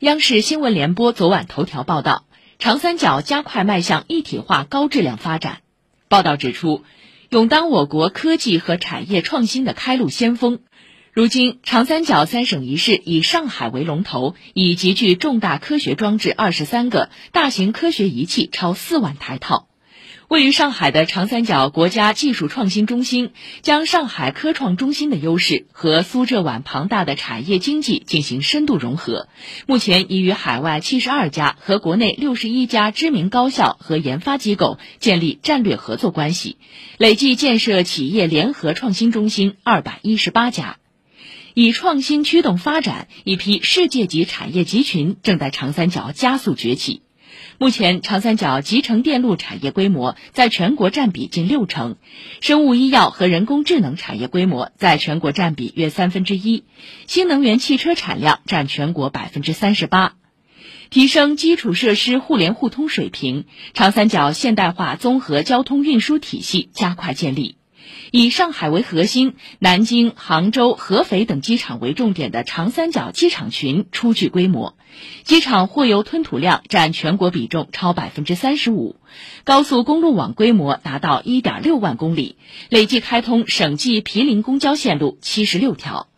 央视新闻联播昨晚头条报道，长三角加快迈向一体化高质量发展。报道指出，勇当我国科技和产业创新的开路先锋。如今，长三角三省一市以上海为龙头，已集聚重大科学装置二十三个，大型科学仪器超四万台套。位于上海的长三角国家技术创新中心，将上海科创中心的优势和苏浙皖庞大的产业经济进行深度融合。目前已与海外七十二家和国内六十一家知名高校和研发机构建立战略合作关系，累计建设企业联合创新中心二百一十八家。以创新驱动发展，一批世界级产业集群正在长三角加速崛起。目前，长三角集成电路产业规模在全国占比近六成，生物医药和人工智能产业规模在全国占比约三分之一，新能源汽车产量占全国百分之三十八。提升基础设施互联互通水平，长三角现代化综合交通运输体系加快建立。以上海为核心，南京、杭州、合肥等机场为重点的长三角机场群初具规模，机场货邮吞吐量占全国比重超百分之三十五，高速公路网规模达到一点六万公里，累计开通省际毗邻公交线路七十六条，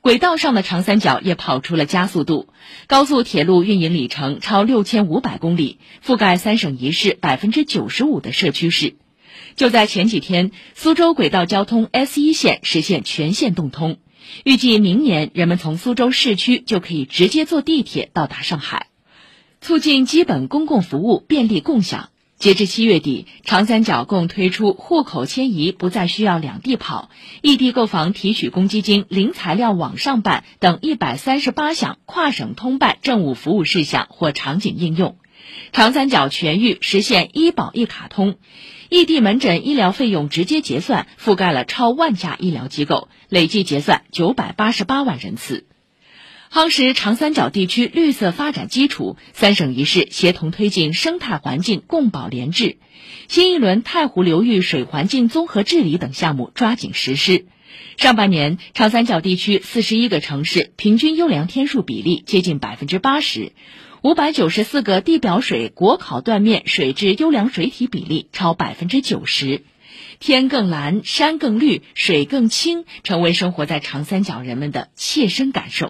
轨道上的长三角也跑出了加速度，高速铁路运营里程超六千五百公里，覆盖三省一市百分之九十五的社区市。就在前几天，苏州轨道交通 S 一线实现全线动通，预计明年人们从苏州市区就可以直接坐地铁到达上海，促进基本公共服务便利共享。截至七月底，长三角共推出户口迁移不再需要两地跑、异地购房提取公积金零材料网上办等一百三十八项跨省通办政务服务事项或场景应用。长三角全域实现医保一卡通，异地门诊医疗费用直接结算，覆盖了超万家医疗机构，累计结算九百八十八万人次。夯实长三角地区绿色发展基础，三省一市协同推进生态环境共保联治，新一轮太湖流域水环境综合治理等项目抓紧实施。上半年，长三角地区四十一个城市平均优良天数比例接近百分之八十。五百九十四个地表水国考断面水质优良水体比例超百分之九十，天更蓝，山更绿，水更清，成为生活在长三角人们的切身感受。